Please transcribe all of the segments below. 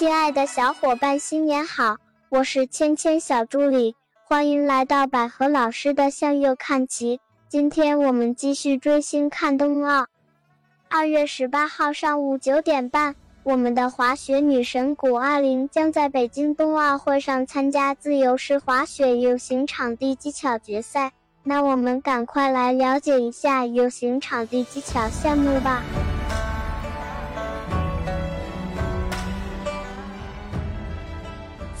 亲爱的小伙伴，新年好！我是芊芊小助理，欢迎来到百合老师的向右看齐。今天我们继续追星看冬奥。二月十八号上午九点半，我们的滑雪女神谷爱凌将在北京冬奥会上参加自由式滑雪 U 型场地技巧决赛。那我们赶快来了解一下 U 型场地技巧项目吧。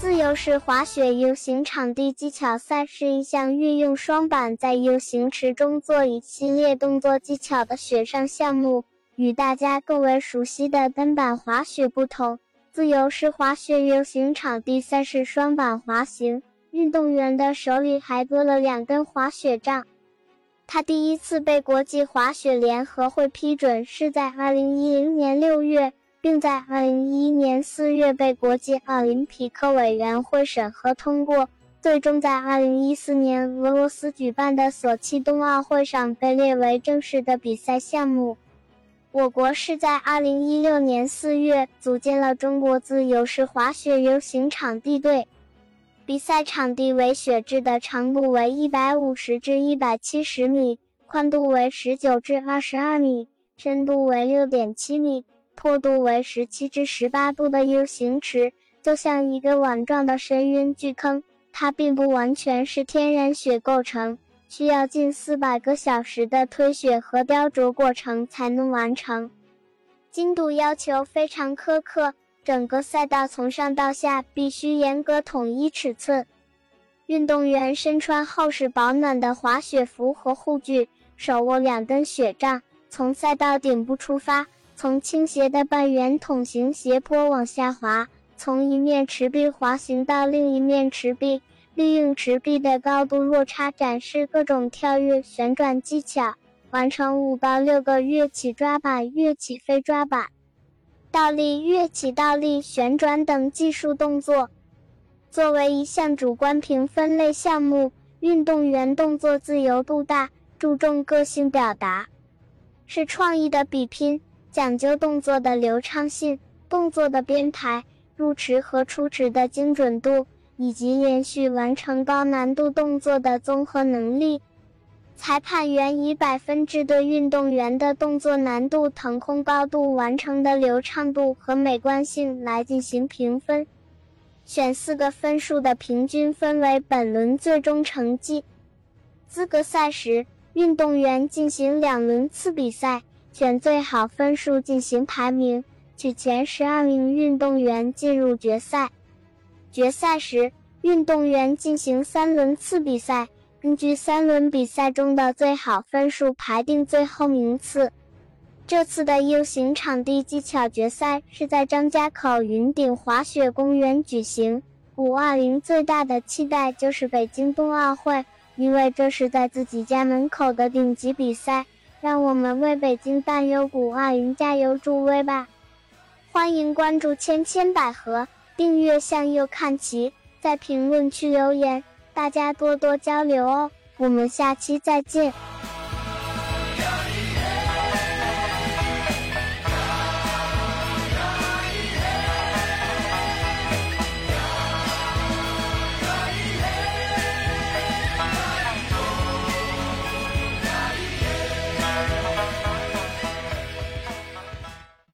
自由式滑雪 U 型场地技巧赛是一项运用双板在 U 型池中做一系列动作技巧的雪上项目。与大家更为熟悉的单板滑雪不同，自由式滑雪 U 型场地赛是双板滑行，运动员的手里还多了两根滑雪杖。它第一次被国际滑雪联合会批准是在2010年6月。并在2011年4月被国际奥林匹克委员会审核通过，最终在2014年俄罗斯举办的索契冬奥会上被列为正式的比赛项目。我国是在2016年4月组建了中国自由式滑雪游行场地队，比赛场地为雪质的，长度为150至170米，宽度为19至22米，深度为6.7米。坡度为十七至十八度的 U 型池，就像一个碗状的深渊巨坑。它并不完全是天然雪构成，需要近四百个小时的推雪和雕琢过程才能完成。精度要求非常苛刻，整个赛道从上到下必须严格统一尺寸。运动员身穿厚实保暖的滑雪服和护具，手握两根雪杖，从赛道顶部出发。从倾斜的半圆筒形斜坡往下滑，从一面池壁滑行到另一面池壁，利用池壁的高度落差展示各种跳跃、旋转技巧，完成五到六个跃起抓板、跃起飞抓板、倒立、跃起倒立、旋转等技术动作。作为一项主观评分类项目，运动员动作自由度大，注重个性表达，是创意的比拼。讲究动作的流畅性、动作的编排、入池和出池的精准度，以及连续完成高难度动作的综合能力。裁判员以百分制对运动员的动作难度、腾空高度、完成的流畅度和美观性来进行评分，选四个分数的平均分为本轮最终成绩。资格赛时，运动员进行两轮次比赛。选最好分数进行排名，取前十二名运动员进入决赛。决赛时，运动员进行三轮次比赛，根据三轮比赛中的最好分数排定最后名次。这次的 U 型场地技巧决赛是在张家口云顶滑雪公园举行。谷爱凌最大的期待就是北京冬奥会，因为这是在自己家门口的顶级比赛。让我们为北京大优谷画云加油助威吧！欢迎关注千千百合，订阅向右看齐，在评论区留言，大家多多交流哦！我们下期再见。